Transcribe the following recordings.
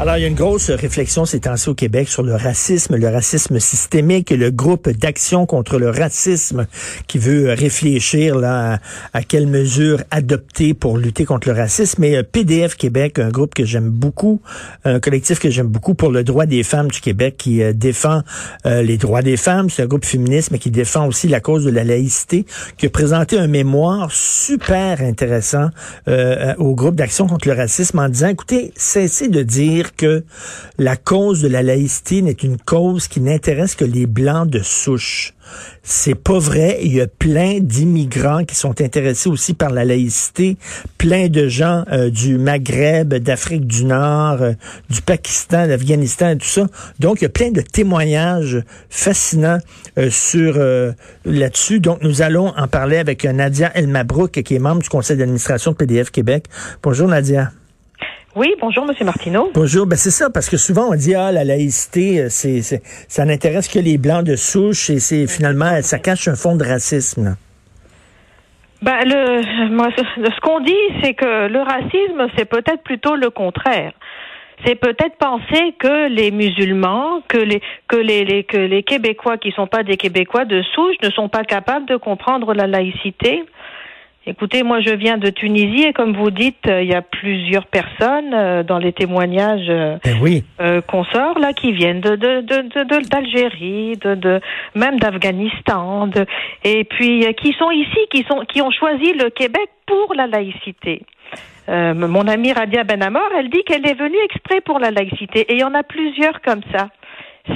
Alors, il y a une grosse réflexion ces temps-ci au Québec sur le racisme, le racisme systémique et le groupe d'action contre le racisme qui veut réfléchir là à, quelles mesures adopter pour lutter contre le racisme. Mais euh, PDF Québec, un groupe que j'aime beaucoup, un collectif que j'aime beaucoup pour le droit des femmes du Québec qui euh, défend euh, les droits des femmes. C'est un groupe féministe, mais qui défend aussi la cause de la laïcité, qui a présenté un mémoire super intéressant au groupe d'action contre le racisme en disant, écoutez, cessez de dire que la cause de la laïcité n'est une cause qui n'intéresse que les blancs de souche. C'est pas vrai. Il y a plein d'immigrants qui sont intéressés aussi par la laïcité, plein de gens euh, du Maghreb, d'Afrique du Nord, euh, du Pakistan, d'Afghanistan et tout ça. Donc, il y a plein de témoignages fascinants euh, sur là-dessus. Donc, nous allons en parler avec Nadia Elmabrouk, qui est membre du conseil d'administration de PDF Québec. Bonjour, Nadia. Oui, bonjour, Monsieur Martineau. Bonjour, ben c'est ça, parce que souvent on dit ah la laïcité, euh, c'est, ça n'intéresse que les blancs de souche et c'est finalement ça cache un fond de racisme. Ben le, moi, ce qu'on dit, c'est que le racisme, c'est peut-être plutôt le contraire. C'est peut-être penser que les musulmans, que les que les, que les Québécois qui sont pas des Québécois de souche ne sont pas capables de comprendre la laïcité Écoutez, moi je viens de Tunisie et comme vous dites, euh, il y a plusieurs personnes euh, dans les témoignages euh, ben oui. qu'on sort là qui viennent de d'Algérie, de, de, même d'Afghanistan, et puis qui sont ici, qui sont qui ont choisi le Québec pour la laïcité. mon amie Radia Benamor, elle dit qu'elle est venue exprès pour la laïcité et il y en a plusieurs comme ça.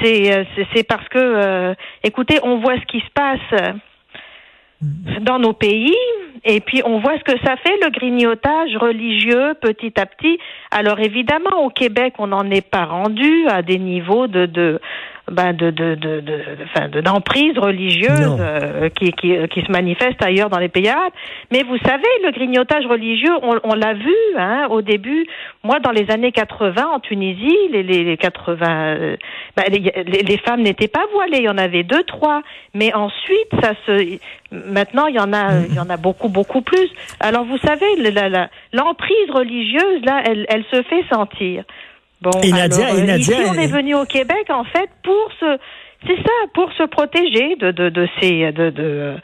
C'est c'est parce que écoutez, on voit ce qui se passe dans nos pays. Et puis on voit ce que ça fait le grignotage religieux petit à petit. Alors évidemment au Québec on n'en est pas rendu à des niveaux de, de ben de de de de d'emprise religieuse euh, qui, qui qui se manifeste ailleurs dans les pays arabes. Mais vous savez, le grignotage religieux, on, on l'a vu hein, au début. Moi, dans les années 80 en Tunisie, les les 80, euh, ben, les, les, femmes n'étaient pas voilées. Il y en avait deux trois, mais ensuite ça se maintenant il y en a il y en a beaucoup beaucoup plus. Alors vous savez, l'emprise religieuse là, elle elle se fait sentir. Bon, et Nadia, alors, et Nadia, ici, on est venu au Québec en fait pour se, c'est ça, pour se protéger de de, de ces de, de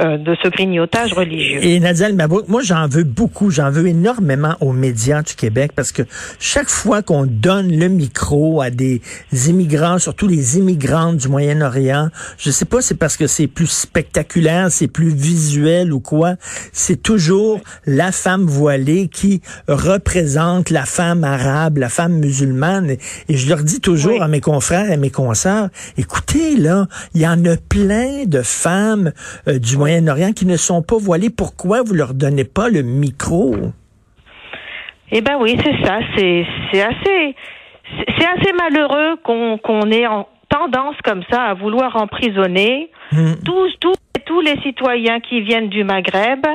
euh, de ce grignotage religieux. Et Nadia Mabrouk, moi j'en veux beaucoup, j'en veux énormément aux médias du Québec parce que chaque fois qu'on donne le micro à des immigrants, surtout les immigrantes du Moyen-Orient, je sais pas c'est parce que c'est plus spectaculaire, c'est plus visuel ou quoi, c'est toujours la femme voilée qui représente la femme arabe, la femme musulmane. Et, je leur dis toujours à mes confrères et mes consoeurs, écoutez là, il y en a plein de femmes euh, du Moyen-Orient qui ne sont pas voilés. Pourquoi vous leur donnez pas le micro? Eh ben oui, c'est ça. C'est assez c'est assez malheureux qu'on qu'on ait en tendance comme ça à vouloir emprisonner hmm. tous tous tous les citoyens qui viennent du Maghreb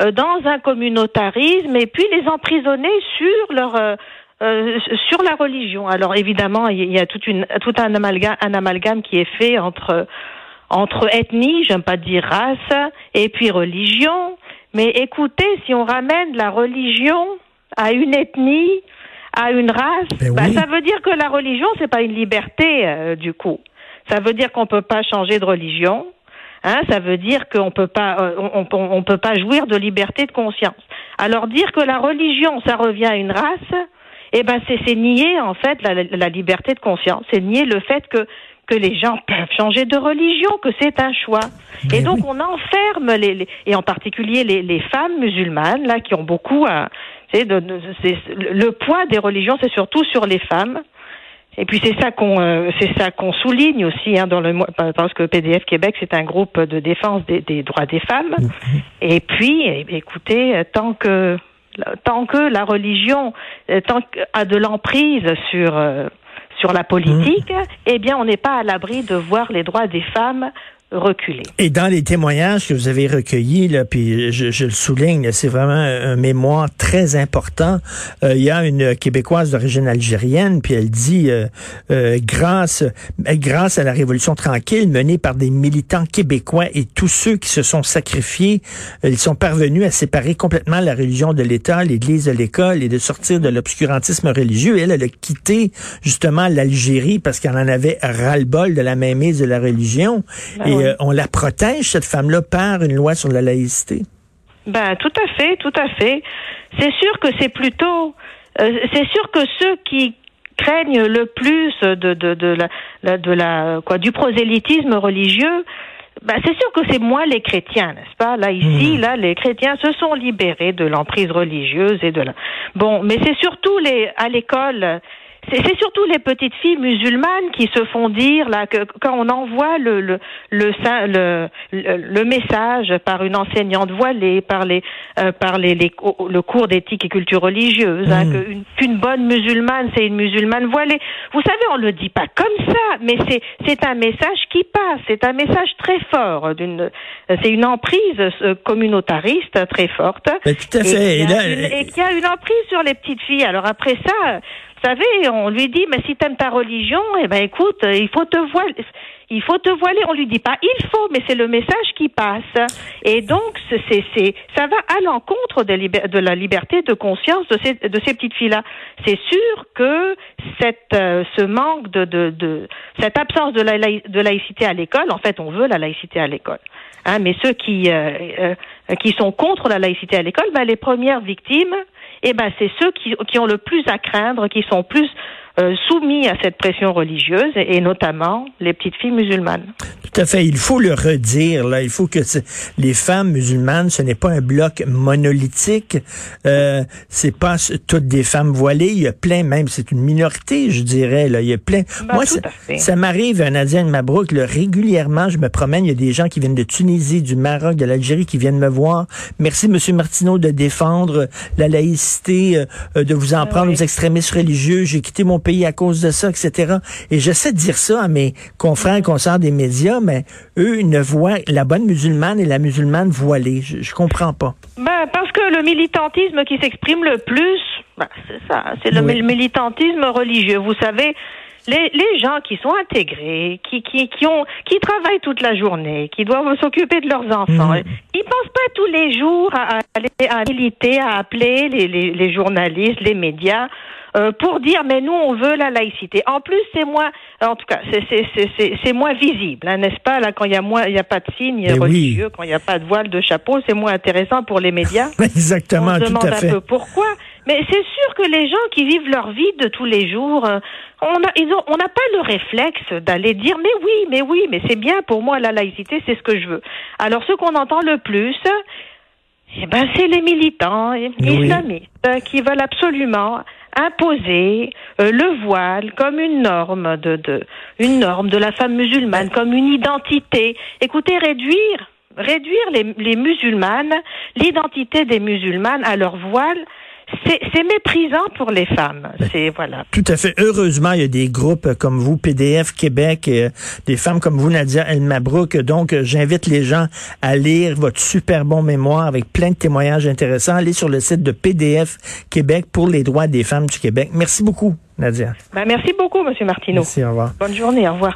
euh, dans un communautarisme et puis les emprisonner sur leur euh, euh, sur la religion. Alors évidemment, il y a toute une, tout un amalgame, un amalgame qui est fait entre entre ethnie, j'aime pas dire race, et puis religion. Mais écoutez, si on ramène la religion à une ethnie, à une race, ben bah, ça veut dire que la religion c'est pas une liberté euh, du coup. Ça veut dire qu'on peut pas changer de religion. Hein, ça veut dire qu'on peut pas, euh, on, on, peut pas jouir de liberté de conscience. Alors dire que la religion ça revient à une race, eh ben c'est nier en fait la, la liberté de conscience, c'est nier le fait que que les gens peuvent changer de religion, que c'est un choix. et donc on enferme les, et en particulier les, les, femmes musulmanes là qui ont beaucoup à, de, de, le poids des religions, c'est surtout sur les femmes. Et puis c'est ça qu'on euh, c'est ça qu'on souligne aussi hein, dans le parce que PDF Québec c'est un groupe de défense des, des droits des femmes. Et puis écoutez tant que tant que la religion euh, tant a de l'emprise sur euh, sur la politique, mmh. eh bien, on n'est pas à l'abri de voir les droits des femmes reculer. Et dans les témoignages que vous avez recueillis, là, puis je, le souligne, c'est vraiment un, mémoire très important. Euh, il y a une Québécoise d'origine algérienne, puis elle dit, euh, euh, grâce, grâce à la Révolution tranquille menée par des militants québécois et tous ceux qui se sont sacrifiés, ils sont parvenus à séparer complètement la religion de l'État, l'Église de l'école et de sortir de l'obscurantisme religieux. Elle, elle a quitté justement l'Algérie parce qu'elle en avait ras-le-bol de la mainmise de la religion. Ben euh, on la protège, cette femme-là, par une loi sur la laïcité? Ben, tout à fait, tout à fait. C'est sûr que c'est plutôt, euh, c'est sûr que ceux qui craignent le plus de, de, de la, de la, quoi, du prosélytisme religieux, ben, c'est sûr que c'est moins les chrétiens, n'est-ce pas? Là ici, mmh. là, les chrétiens se sont libérés de l'emprise religieuse et de la. Bon, mais c'est surtout les à l'école c'est surtout les petites filles musulmanes qui se font dire là que quand on envoie le le le, le, le message par une enseignante voilée, par les euh, par les, le cours d'éthique et culture religieuse, hein, hmm. qu'une bonne musulmane c'est une musulmane voilée. Vous savez, on le dit pas comme ça, mais c'est c'est un message qui passe, c'est un message très fort d'une c'est une emprise euh, communautariste très forte. tout à fait. Et, et qui a une emprise sur les petites filles. Alors après ça vous savez, on lui dit, mais si t'aimes ta religion, eh ben écoute, il faut te voiler. Il faut te voiler. On lui dit pas il faut, mais c'est le message qui passe. Et donc, c'est, c'est, ça va à l'encontre de, la liberté de conscience de ces, de ces petites filles-là. C'est sûr que cette, euh, ce manque de, de, de, cette absence de laïcité à l'école, en fait, on veut la laïcité à l'école. Hein, mais ceux qui, euh, euh, qui sont contre la laïcité à l'école, ben, les premières victimes, eh ben, c'est ceux qui, qui ont le plus à craindre, qui sont plus euh, soumis à cette pression religieuse et notamment les petites filles musulmanes. Tout à fait. Il faut le redire. Là, il faut que les femmes musulmanes, ce n'est pas un bloc monolithique. Euh, c'est pas toutes des femmes voilées. Il y a plein, même c'est une minorité, je dirais. Là, il y a plein. Ben, Moi, ça, ça m'arrive, Nadia Mabrouk, là, régulièrement, je me promène. Il y a des gens qui viennent de Tunisie, du Maroc, de l'Algérie, qui viennent me voir. Merci, Monsieur Martineau, de défendre la laïcité, euh, de vous en ben prendre aux extrémistes religieux. J'ai quitté mon pays à cause de ça, etc. Et j'essaie de dire ça à mes confrères et consorts des médias, mais eux, ne voient la bonne musulmane et la musulmane voilée. Je, je comprends pas. Ben, parce que le militantisme qui s'exprime le plus, ben, c'est ça, c'est le militantisme religieux. Vous savez, les, les, gens qui sont intégrés, qui, qui, qui, ont, qui travaillent toute la journée, qui doivent s'occuper de leurs enfants, mmh. ils pensent pas tous les jours à, aller à militer, à appeler les, les, les journalistes, les médias euh, pour dire mais nous on veut la laïcité. En plus c'est moins, en tout cas c'est moins visible, hein, n'est-ce pas? Là quand il y a moins, il y a pas de signes religieux, quand il n'y a pas de voile de chapeau, c'est moins intéressant pour les médias. Exactement, on se demande un peu pourquoi. Mais c'est sûr que les gens qui vivent leur vie de tous les jours, euh, on a, ils ont, on n'a pas le réflexe d'aller dire mais oui, mais oui, mais c'est bien pour moi la laïcité, c'est ce que je veux. Alors ce qu'on entend le plus, eh ben c'est les militants islamistes qui veulent absolument imposer euh, le voile comme une norme de, une norme de la femme musulmane, comme une identité. Écoutez, réduire réduire les musulmanes, l'identité des musulmanes à leur voile, c'est méprisant pour les femmes. C'est voilà. Tout à fait. Heureusement, il y a des groupes comme vous, PDF Québec, euh, des femmes comme vous, Nadia El Mabrouk. Donc, euh, j'invite les gens à lire votre super bon mémoire avec plein de témoignages intéressants. Allez sur le site de PDF Québec pour les droits des femmes du Québec. Merci beaucoup, Nadia. Ben, merci beaucoup, Monsieur Martineau. Merci. Au revoir. Bonne journée. Au revoir.